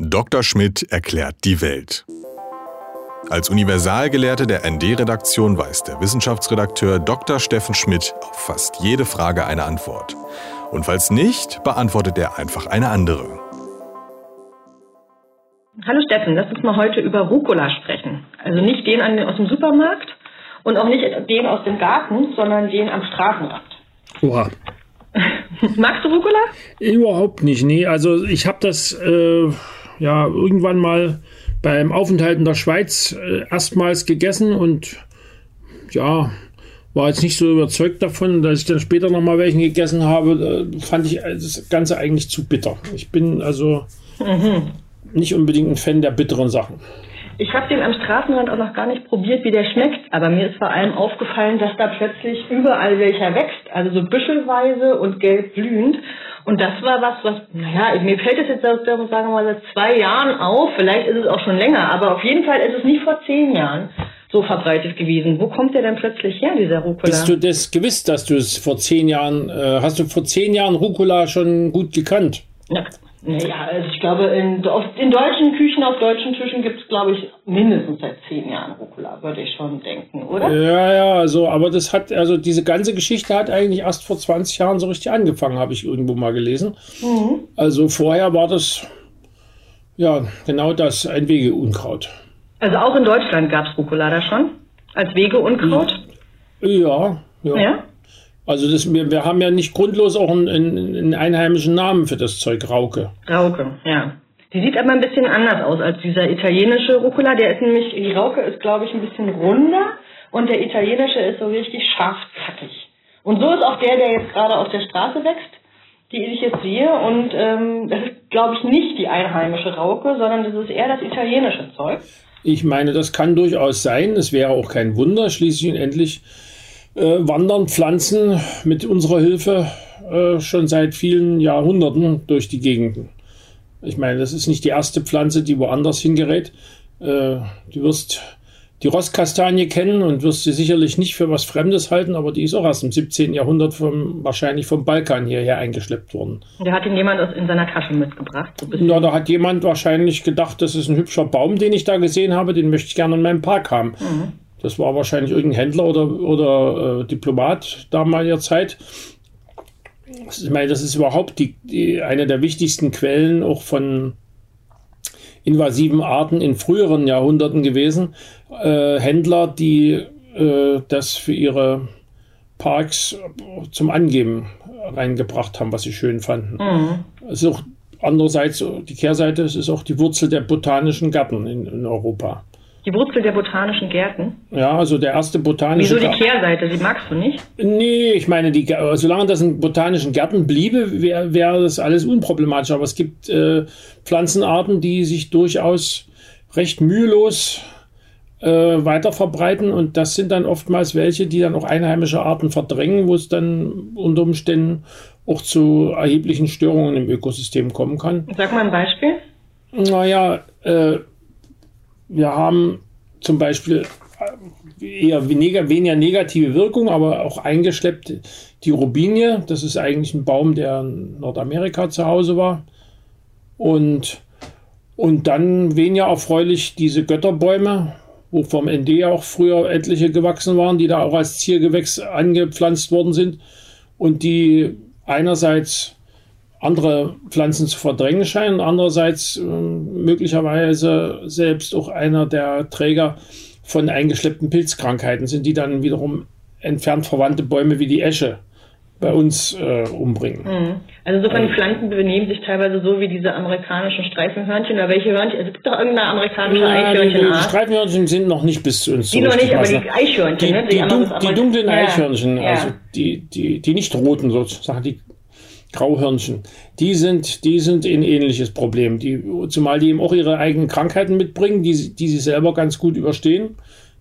Dr. Schmidt erklärt die Welt. Als Universalgelehrte der ND-Redaktion weiß der Wissenschaftsredakteur Dr. Steffen Schmidt auf fast jede Frage eine Antwort. Und falls nicht, beantwortet er einfach eine andere. Hallo Steffen, lass uns mal heute über Rucola sprechen. Also nicht den aus dem Supermarkt und auch nicht den aus dem Garten, sondern den am Straßenrand. Oha. Magst du Rucola? Überhaupt nicht, nee. Also ich habe das äh, ja irgendwann mal beim Aufenthalt in der Schweiz äh, erstmals gegessen und ja, war jetzt nicht so überzeugt davon, dass ich dann später noch mal welchen gegessen habe, äh, fand ich das Ganze eigentlich zu bitter. Ich bin also mhm. nicht unbedingt ein Fan der bitteren Sachen. Ich habe den am Straßenrand auch noch gar nicht probiert, wie der schmeckt, aber mir ist vor allem aufgefallen, dass da plötzlich überall welcher wächst, also so büschelweise und gelb blühend. Und das war was, was, naja, mir fällt es jetzt, sagen wir mal, seit zwei Jahren auf, vielleicht ist es auch schon länger, aber auf jeden Fall ist es nicht vor zehn Jahren so verbreitet gewesen. Wo kommt der denn plötzlich her, dieser Rucola? Bist du das gewiss, dass du es vor zehn Jahren, äh, hast du vor zehn Jahren Rucola schon gut gekannt? Ja, naja, also ich glaube, in, in deutschen Küchen, auf deutschen Tischen gibt es, glaube ich, mindestens seit zehn Jahren Rucola, würde ich schon denken, oder? Ja, ja, also, aber das hat, also diese ganze Geschichte hat eigentlich erst vor 20 Jahren so richtig angefangen, habe ich irgendwo mal gelesen. Mhm. Also vorher war das, ja, genau das, ein Wegeunkraut. Also auch in Deutschland gab es Rucola da schon? Als Wegeunkraut? Ja, ja. ja? Also das, wir, wir haben ja nicht grundlos auch einen, einen, einheimischen Namen für das Zeug, Rauke. Rauke, ja. Die sieht aber ein bisschen anders aus als dieser italienische Rucola. Der ist nämlich, die Rauke ist, glaube ich, ein bisschen runder und der italienische ist so richtig scharf zackig. Und so ist auch der, der jetzt gerade auf der Straße wächst, die ich jetzt sehe. Und ähm, das ist, glaube ich, nicht die einheimische Rauke, sondern das ist eher das italienische Zeug. Ich meine, das kann durchaus sein. Es wäre auch kein Wunder. Schließlich und endlich wandern Pflanzen mit unserer Hilfe äh, schon seit vielen Jahrhunderten durch die Gegenden. Ich meine, das ist nicht die erste Pflanze, die woanders hingerät. Äh, du wirst die Rosskastanie kennen und wirst sie sicherlich nicht für was Fremdes halten, aber die ist auch erst im 17. Jahrhundert vom, wahrscheinlich vom Balkan hierher eingeschleppt worden. Der hat ihn jemand aus in seiner Tasche mitgebracht. So ja, da hat jemand wahrscheinlich gedacht, das ist ein hübscher Baum, den ich da gesehen habe, den möchte ich gerne in meinem Park haben. Mhm. Das war wahrscheinlich irgendein Händler oder, oder äh, Diplomat damaliger Zeit. Ich meine, das ist überhaupt die, die, eine der wichtigsten Quellen auch von invasiven Arten in früheren Jahrhunderten gewesen. Äh, Händler, die äh, das für ihre Parks zum Angeben reingebracht haben, was sie schön fanden. Mhm. Es ist auch andererseits die Kehrseite, es ist auch die Wurzel der botanischen Gärten in, in Europa. Die Wurzel der botanischen Gärten? Ja, also der erste botanische Wieso die Kehrseite? Die magst du nicht? Nee, ich meine, die, solange das in botanischen Gärten bliebe, wäre wär das alles unproblematisch. Aber es gibt äh, Pflanzenarten, die sich durchaus recht mühelos äh, weiter verbreiten. Und das sind dann oftmals welche, die dann auch einheimische Arten verdrängen, wo es dann unter Umständen auch zu erheblichen Störungen im Ökosystem kommen kann. Sag mal ein Beispiel. Naja, äh, wir haben zum Beispiel eher weniger, weniger negative Wirkung, aber auch eingeschleppt die Robinie. Das ist eigentlich ein Baum, der in Nordamerika zu Hause war. Und, und dann weniger erfreulich diese Götterbäume, wo vom ND auch früher etliche gewachsen waren, die da auch als Ziergewächs angepflanzt worden sind und die einerseits andere Pflanzen zu verdrängen scheinen, andererseits äh, möglicherweise selbst auch einer der Träger von eingeschleppten Pilzkrankheiten sind, die dann wiederum entfernt verwandte Bäume wie die Esche bei uns äh, umbringen. Mhm. Also insofern die Pflanzen benehmen sich teilweise so wie diese amerikanischen Streifenhörnchen oder welche Hörnchen? Es gibt doch irgendeine amerikanische ja, Eichhörnchen. Die, die Streifenhörnchen sind noch nicht bis zu uns Die noch nicht, aber die Eichhörnchen, die, ne? die, die, dun die dunklen ja. Eichhörnchen, ja. also die, die, die nicht roten sozusagen, die Grauhirnchen, die sind, die sind ein ähnliches Problem. Die, zumal die eben auch ihre eigenen Krankheiten mitbringen, die, die sie selber ganz gut überstehen,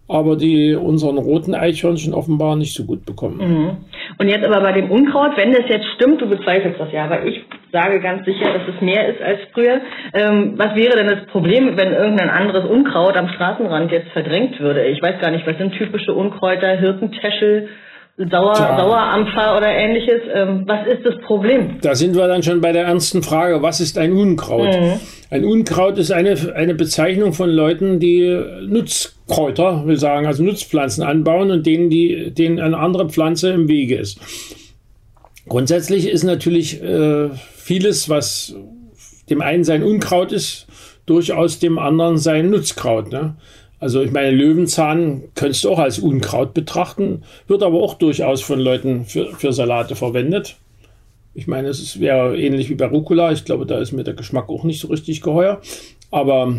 aber die unseren roten Eichhörnchen offenbar nicht so gut bekommen. Mhm. Und jetzt aber bei dem Unkraut, wenn das jetzt stimmt, du bezweifelst das ja, aber ich sage ganz sicher, dass es mehr ist als früher. Ähm, was wäre denn das Problem, wenn irgendein anderes Unkraut am Straßenrand jetzt verdrängt würde? Ich weiß gar nicht, was sind typische Unkräuter, Hirtentäschel, Sauer, Sauerampfer oder ähnliches. Ähm, was ist das Problem? Da sind wir dann schon bei der ernsten Frage, was ist ein Unkraut? Mhm. Ein Unkraut ist eine, eine Bezeichnung von Leuten, die Nutzkräuter, will sagen, also Nutzpflanzen anbauen und denen, die, denen eine andere Pflanze im Wege ist. Grundsätzlich ist natürlich äh, vieles, was dem einen sein Unkraut ist, durchaus dem anderen sein Nutzkraut. Ne? Also ich meine, Löwenzahn könntest du auch als Unkraut betrachten, wird aber auch durchaus von Leuten für, für Salate verwendet. Ich meine, es wäre ähnlich wie bei Rucola. Ich glaube, da ist mir der Geschmack auch nicht so richtig geheuer. Aber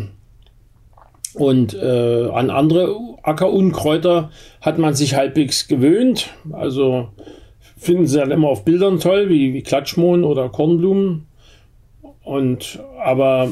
und äh, an andere Ackerunkräuter hat man sich halbwegs gewöhnt. Also finden sie dann immer auf Bildern toll, wie, wie Klatschmohn oder Kornblumen. Und aber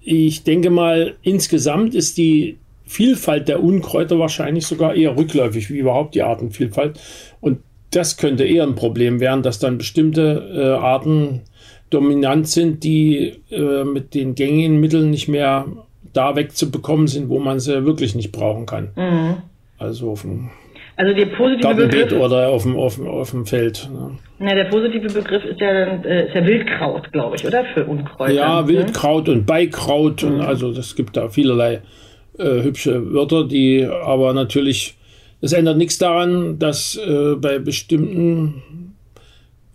ich denke mal, insgesamt ist die Vielfalt der Unkräuter wahrscheinlich sogar eher rückläufig, wie überhaupt die Artenvielfalt. Und das könnte eher ein Problem werden, dass dann bestimmte äh, Arten dominant sind, die äh, mit den gängigen Mitteln nicht mehr da wegzubekommen sind, wo man sie wirklich nicht brauchen kann. Mhm. Also auf dem also der positive Begriff oder auf dem, auf dem, auf dem Feld. Ne? Na, der positive Begriff ist ja, äh, ist ja Wildkraut, glaube ich, oder? Für Unkräuter. Ja, ne? Wildkraut und Beikraut mhm. und also es gibt da vielerlei äh, hübsche Wörter, die aber natürlich es ändert nichts daran, dass äh, bei bestimmten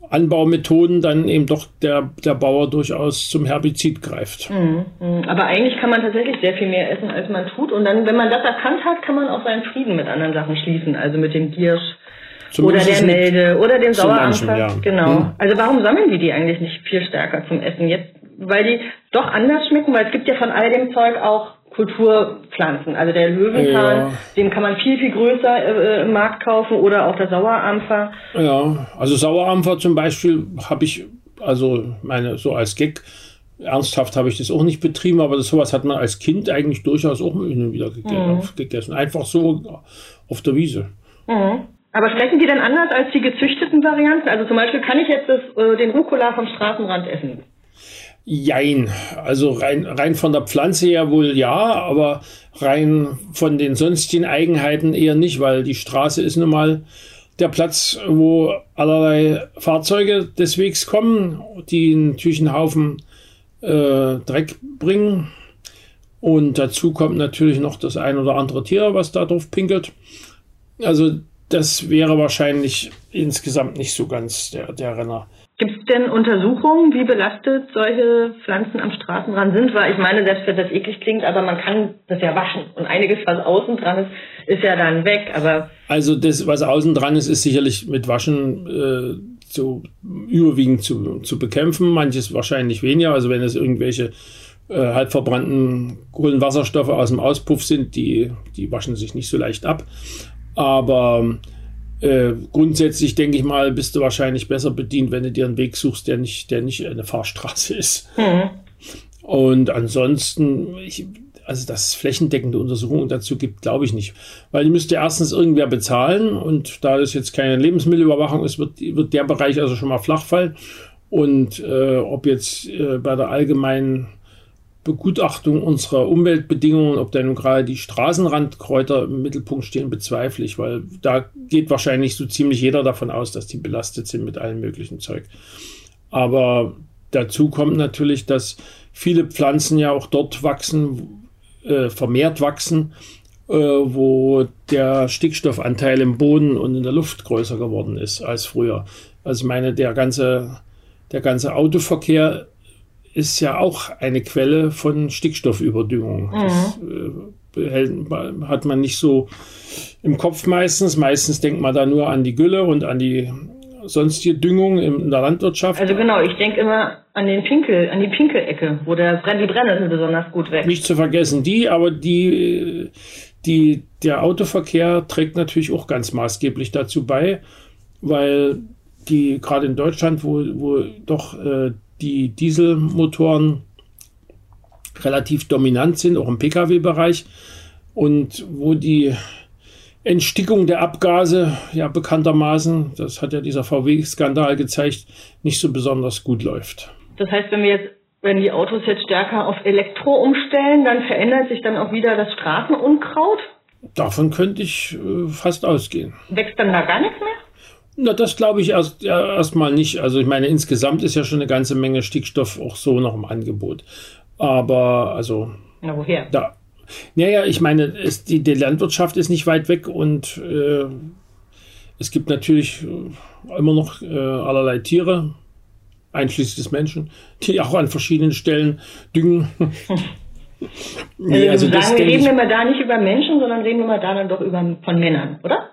Anbaumethoden dann eben doch der, der Bauer durchaus zum Herbizid greift. Mhm, mhm. Aber eigentlich kann man tatsächlich sehr viel mehr essen, als man tut. Und dann, wenn man das erkannt hat, kann man auch seinen Frieden mit anderen Sachen schließen. Also mit dem Giersch oder der Melde oder dem Sauerampfer. Ja. Genau. Hm. Also warum sammeln die die eigentlich nicht viel stärker zum Essen? Jetzt, weil die doch anders schmecken, weil es gibt ja von all dem Zeug auch Kulturpflanzen. Also der Löwenzahn, ja. den kann man viel, viel größer äh, im Markt kaufen oder auch der Sauerampfer. Ja, also Sauerampfer zum Beispiel habe ich, also meine, so als Gag, ernsthaft habe ich das auch nicht betrieben, aber das, sowas hat man als Kind eigentlich durchaus auch immer wieder mhm. gegessen. Einfach so auf der Wiese. Mhm. Aber schmecken die denn anders als die gezüchteten Varianten? Also zum Beispiel kann ich jetzt das, äh, den Rucola vom Straßenrand essen? Jein. Also rein, rein von der Pflanze her wohl ja, aber rein von den sonstigen Eigenheiten eher nicht, weil die Straße ist nun mal der Platz, wo allerlei Fahrzeuge des Wegs kommen, die natürlich einen Haufen äh, Dreck bringen. Und dazu kommt natürlich noch das ein oder andere Tier, was da drauf pinkelt. Also das wäre wahrscheinlich insgesamt nicht so ganz der, der Renner. Gibt es denn Untersuchungen, wie belastet solche Pflanzen am Straßenrand sind? Weil ich meine, selbst wenn das eklig klingt, aber man kann das ja waschen. Und einiges, was außen dran ist, ist ja dann weg. Aber also das, was außen dran ist, ist sicherlich mit Waschen äh, zu, überwiegend zu, zu bekämpfen. Manches wahrscheinlich weniger. Also wenn es irgendwelche äh, halb verbrannten Kohlenwasserstoffe aus dem Auspuff sind, die, die waschen sich nicht so leicht ab. Aber äh, grundsätzlich denke ich mal, bist du wahrscheinlich besser bedient, wenn du dir einen Weg suchst, der nicht, der nicht eine Fahrstraße ist. Mhm. Und ansonsten, ich, also dass es flächendeckende Untersuchungen dazu gibt, glaube ich nicht. Weil die müsste erstens irgendwer bezahlen und da das jetzt keine Lebensmittelüberwachung ist, wird, wird der Bereich also schon mal flach fallen. Und äh, ob jetzt äh, bei der allgemeinen Begutachtung unserer Umweltbedingungen, ob da nun gerade die Straßenrandkräuter im Mittelpunkt stehen, bezweifle ich, weil da geht wahrscheinlich so ziemlich jeder davon aus, dass die belastet sind mit allem möglichen Zeug. Aber dazu kommt natürlich, dass viele Pflanzen ja auch dort wachsen, äh, vermehrt wachsen, äh, wo der Stickstoffanteil im Boden und in der Luft größer geworden ist als früher. Also ich meine, der ganze, der ganze Autoverkehr ist ja auch eine Quelle von Stickstoffüberdüngung. Mhm. Das äh, hat man nicht so im Kopf meistens. Meistens denkt man da nur an die Gülle und an die sonstige Düngung in der Landwirtschaft. Also genau, ich denke immer an den Pinkel, an die Pinkelecke, wo der, die Brennnesseln besonders gut wächst. Nicht zu vergessen die, aber die, die, der Autoverkehr trägt natürlich auch ganz maßgeblich dazu bei, weil die gerade in Deutschland, wo, wo doch äh, die Dieselmotoren relativ dominant sind, auch im Pkw-Bereich und wo die Entstickung der Abgase ja bekanntermaßen, das hat ja dieser VW-Skandal gezeigt, nicht so besonders gut läuft. Das heißt, wenn wir jetzt, wenn die Autos jetzt stärker auf Elektro umstellen, dann verändert sich dann auch wieder das Straßenunkraut? Davon könnte ich äh, fast ausgehen. Wächst dann da gar nichts mehr? Na, das glaube ich erst ja, erstmal nicht. Also ich meine, insgesamt ist ja schon eine ganze Menge Stickstoff auch so noch im Angebot. Aber also. Na, woher? Da, naja, ich meine, es, die, die Landwirtschaft ist nicht weit weg und äh, es gibt natürlich äh, immer noch äh, allerlei Tiere, einschließlich des Menschen, die auch an verschiedenen Stellen düngen. nee, also, also wir reden wir mal da nicht über Menschen, sondern reden wir mal da dann doch über, von Männern, oder?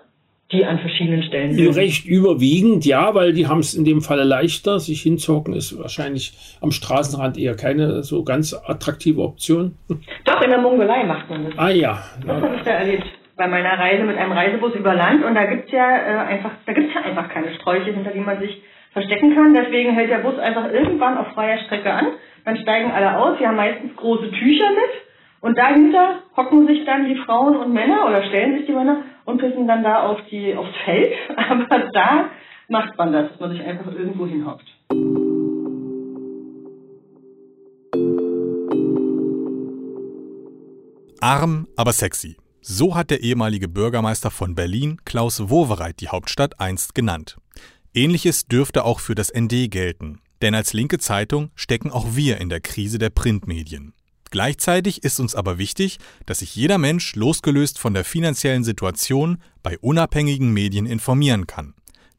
Die an verschiedenen Stellen sind. Recht überwiegend, ja, weil die haben es in dem Falle leichter. Sich hinzuhocken ist wahrscheinlich am Straßenrand eher keine so ganz attraktive Option. Doch, in der Mongolei macht man das. Ah ja. Das habe ich da erlebt. Bei meiner Reise mit einem Reisebus über Land und da gibt's ja äh, einfach, da gibt's ja einfach keine Sträuche, hinter die man sich verstecken kann. Deswegen hält der Bus einfach irgendwann auf freier Strecke an. Dann steigen alle aus. Wir haben meistens große Tücher mit. Und dahinter hocken sich dann die Frauen und Männer oder stellen sich die Männer und pissen dann da auf die, aufs Feld. Aber da macht man das, dass man sich einfach irgendwo hinhockt. Arm, aber sexy. So hat der ehemalige Bürgermeister von Berlin, Klaus Wowereit, die Hauptstadt einst genannt. Ähnliches dürfte auch für das ND gelten. Denn als linke Zeitung stecken auch wir in der Krise der Printmedien. Gleichzeitig ist uns aber wichtig, dass sich jeder Mensch losgelöst von der finanziellen Situation bei unabhängigen Medien informieren kann.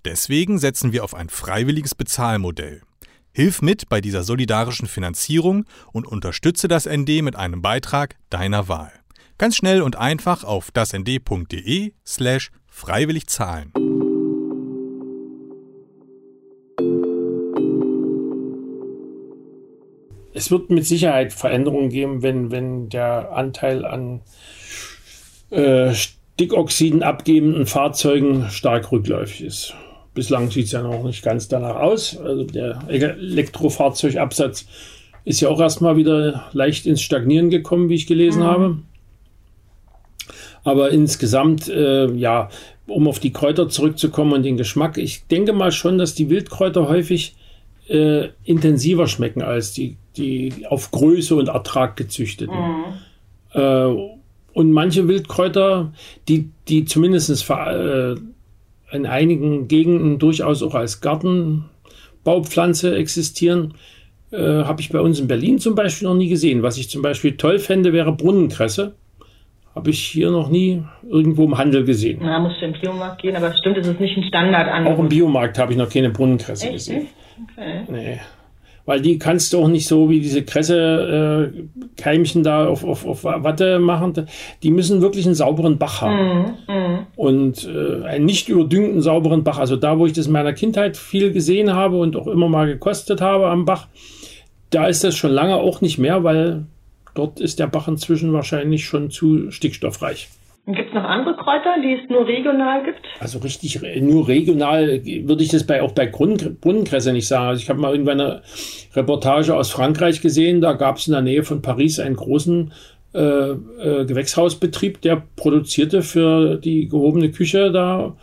Deswegen setzen wir auf ein freiwilliges Bezahlmodell. Hilf mit bei dieser solidarischen Finanzierung und unterstütze das ND mit einem Beitrag deiner Wahl. Ganz schnell und einfach auf dasnd.de slash freiwillig zahlen. Es wird mit Sicherheit Veränderungen geben, wenn, wenn der Anteil an äh, Stickoxiden abgebenden Fahrzeugen stark rückläufig ist. Bislang sieht es ja noch nicht ganz danach aus. Also der Elektrofahrzeugabsatz ist ja auch erstmal wieder leicht ins Stagnieren gekommen, wie ich gelesen mhm. habe. Aber insgesamt, äh, ja, um auf die Kräuter zurückzukommen und den Geschmack, ich denke mal schon, dass die Wildkräuter häufig äh, intensiver schmecken als die, die auf Größe und Ertrag gezüchteten. Mhm. Äh, und manche Wildkräuter, die, die zumindest äh, in einigen Gegenden durchaus auch als Gartenbaupflanze existieren, äh, habe ich bei uns in Berlin zum Beispiel noch nie gesehen. Was ich zum Beispiel toll fände, wäre Brunnenkresse. Habe ich hier noch nie irgendwo im Handel gesehen. Na, musst du im Biomarkt gehen, aber stimmt, es ist nicht ein Standard an. Auch im Biomarkt habe ich noch keine Brunnenkresse Echt? gesehen. Okay. Nee. Weil die kannst du auch nicht so wie diese Kresse-Keimchen äh, da auf, auf, auf Watte machen. Die müssen wirklich einen sauberen Bach haben. Mm, mm. Und äh, einen nicht überdüngten sauberen Bach. Also da, wo ich das in meiner Kindheit viel gesehen habe und auch immer mal gekostet habe am Bach, da ist das schon lange auch nicht mehr, weil dort ist der Bach inzwischen wahrscheinlich schon zu stickstoffreich. Gibt es noch andere Kräuter, die es nur regional gibt? Also richtig, nur regional würde ich das bei, auch bei Brunnenkresse nicht sagen. Also ich habe mal irgendwann eine Reportage aus Frankreich gesehen, da gab es in der Nähe von Paris einen großen äh, äh, Gewächshausbetrieb, der produzierte für die gehobene Küche da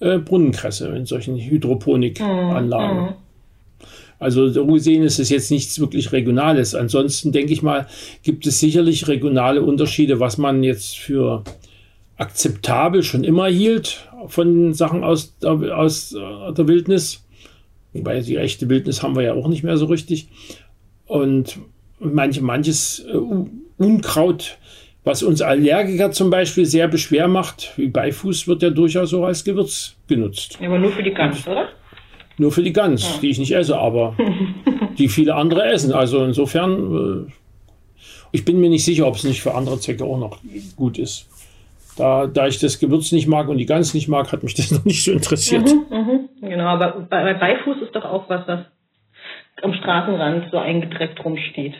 äh, Brunnenkresse in solchen Hydroponikanlagen. Mhm. Also so gesehen ist es jetzt nichts wirklich Regionales. Ansonsten denke ich mal, gibt es sicherlich regionale Unterschiede, was man jetzt für akzeptabel schon immer hielt von Sachen aus, aus äh, der Wildnis. Wobei die echte Wildnis haben wir ja auch nicht mehr so richtig. Und manche, manches äh, Unkraut, was uns Allergiker zum Beispiel sehr beschwer macht, wie Beifuß, wird ja durchaus auch als Gewürz genutzt. Aber nur für die Gans, oder? Nur für die Gans, ja. die ich nicht esse, aber die viele andere essen. Also insofern, äh, ich bin mir nicht sicher, ob es nicht für andere Zwecke auch noch gut ist. Da, da ich das Gewürz nicht mag und die Gans nicht mag, hat mich das noch nicht so interessiert. Mhm, mhm. Genau, aber bei, Beifuß ist doch auch was, was am Straßenrand so eingedreckt rumsteht.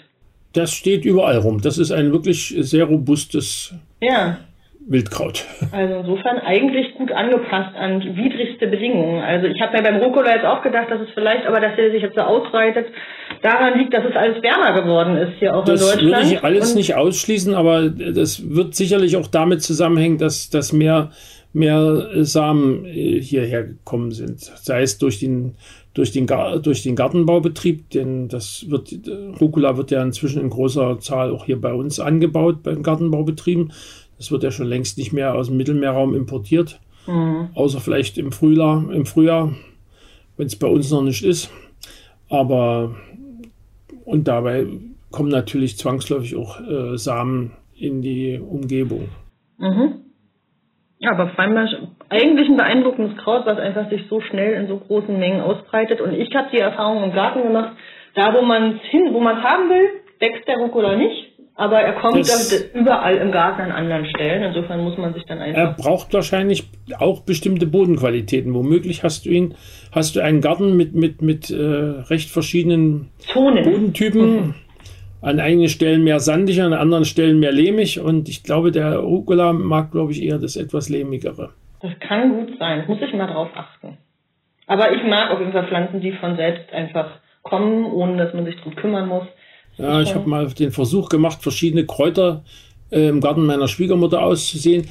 Das steht überall rum. Das ist ein wirklich sehr robustes ja. Wildkraut. Also insofern eigentlich gut angepasst an widrigste Bedingungen. Also ich habe mir beim Rucola jetzt auch gedacht, dass es vielleicht, aber dass er sich jetzt so ausbreitet, daran liegt, dass es alles wärmer geworden ist hier auch das in Deutschland. Das würde ich alles Und nicht ausschließen, aber das wird sicherlich auch damit zusammenhängen, dass, dass mehr, mehr Samen äh, hierher gekommen sind. Sei es durch den, durch den, durch den Gartenbaubetrieb, denn das wird, Rucola wird ja inzwischen in großer Zahl auch hier bei uns angebaut, beim Gartenbaubetrieben. Das wird ja schon längst nicht mehr aus dem Mittelmeerraum importiert. Mhm. Außer vielleicht im Frühjahr, im Frühjahr, wenn es bei uns noch nicht ist. Aber und dabei kommen natürlich zwangsläufig auch äh, Samen in die Umgebung. Mhm. Ja, aber scheinbar eigentlich ein beeindruckendes Kraut, was einfach sich so schnell in so großen Mengen ausbreitet. Und ich habe die Erfahrung im Garten gemacht, da wo man hin, wo man haben will, wächst der Rucola nicht. Aber er kommt das, überall im Garten an anderen Stellen. Insofern muss man sich dann einfach. Er braucht wahrscheinlich auch bestimmte Bodenqualitäten. Womöglich hast du ihn, hast du einen Garten mit, mit, mit äh, recht verschiedenen Zonen. Bodentypen. Mhm an einigen Stellen mehr sandig, an anderen Stellen mehr lehmig. Und ich glaube, der Rucola mag, glaube ich, eher das etwas lehmigere. Das kann gut sein. Das muss ich mal drauf achten. Aber ich mag auf jeden Fall Pflanzen, die von selbst einfach kommen, ohne dass man sich drum kümmern muss. Ja, ich habe mal den Versuch gemacht, verschiedene Kräuter äh, im Garten meiner Schwiegermutter auszusehen.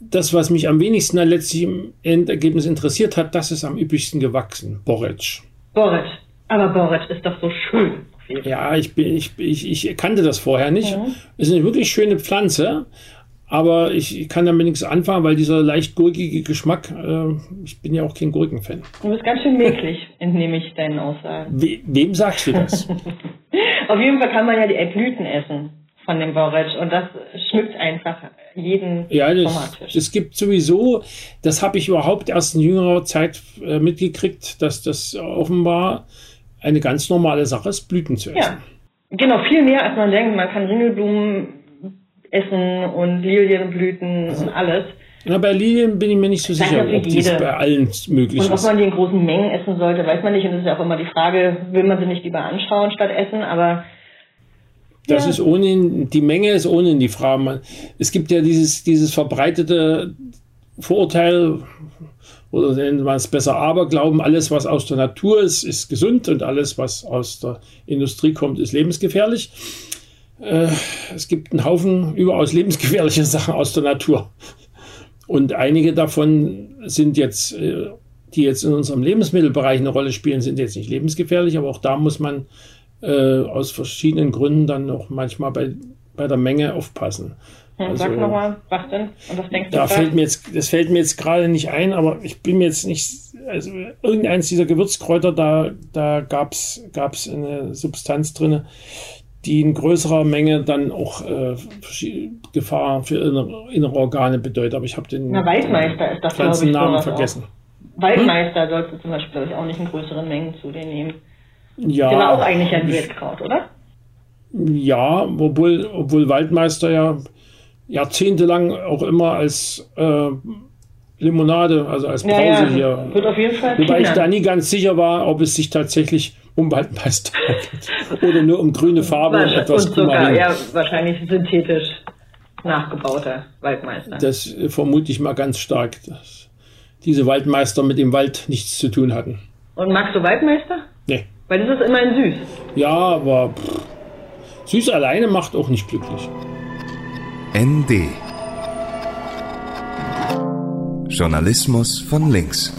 Das, was mich am wenigsten dann letztlich im Endergebnis interessiert hat, das ist am üblichsten gewachsen. Borretsch. Borretsch. Aber Borretsch ist doch so schön. Ja, ich, bin, ich, ich, ich kannte das vorher nicht. Mhm. Es ist eine wirklich schöne Pflanze, aber ich kann damit nichts anfangen, weil dieser leicht gurkige Geschmack, äh, ich bin ja auch kein Gurkenfan. Du bist ganz schön mäglich, entnehme ich deinen Aussagen. We wem sagst du das? Auf jeden Fall kann man ja die Blüten essen von dem Borretsch und das schmückt einfach jeden ja, das, es gibt sowieso, das habe ich überhaupt erst in jüngerer Zeit äh, mitgekriegt, dass das offenbar eine ganz normale Sache ist, Blüten zu essen. Ja, genau, viel mehr als man denkt. Man kann Ringelblumen essen und Lilienblüten und alles. Na, bei Lilien bin ich mir nicht so sicher, ob das bei allen möglich ist. Und ob man die in großen Mengen essen sollte, weiß man nicht. Und das ist ja auch immer die Frage, will man sie nicht lieber anschauen statt essen, aber das ja. ist ohnehin, die Menge ist ohnehin die Frage. Es gibt ja dieses, dieses verbreitete Vorurteil, oder nennen wir es besser Aberglauben, alles, was aus der Natur ist, ist gesund und alles, was aus der Industrie kommt, ist lebensgefährlich. Äh, es gibt einen Haufen überaus lebensgefährliche Sachen aus der Natur. Und einige davon sind jetzt, äh, die jetzt in unserem Lebensmittelbereich eine Rolle spielen, sind jetzt nicht lebensgefährlich, aber auch da muss man äh, aus verschiedenen Gründen dann noch manchmal bei, bei der Menge aufpassen. Also, Sag nochmal, was denn? Und was denkst du? Da fällt mir jetzt, das fällt mir jetzt gerade nicht ein, aber ich bin mir jetzt nicht, also irgendeins dieser Gewürzkräuter, da, da gab's gab's eine Substanz drin, die in größerer Menge dann auch äh, Gefahr für innere, innere, Organe bedeutet. Aber ich habe den Na, Waldmeister ist das, ganzen ich, Namen vergessen. Auch. Waldmeister hm? sollst du zum Beispiel ich, auch nicht in größeren Mengen zu dir nehmen. Ja. Der war auch eigentlich ein Wildkraut, oder? Ja, obwohl, obwohl Waldmeister ja jahrzehntelang auch immer als äh, Limonade, also als Brause ja, ja, hier. Wird auf jeden Fall Wobei ich da nie ganz sicher war, ob es sich tatsächlich um Waldmeister oder nur um grüne Farbe und etwas und sogar, Ja, wahrscheinlich synthetisch nachgebauter Waldmeister. Das äh, vermute ich mal ganz stark, dass diese Waldmeister mit dem Wald nichts zu tun hatten. Und magst du Waldmeister? Nee. Weil das ist immerhin süß. Ja, aber pff, süß alleine macht auch nicht glücklich. ND Journalismus von links.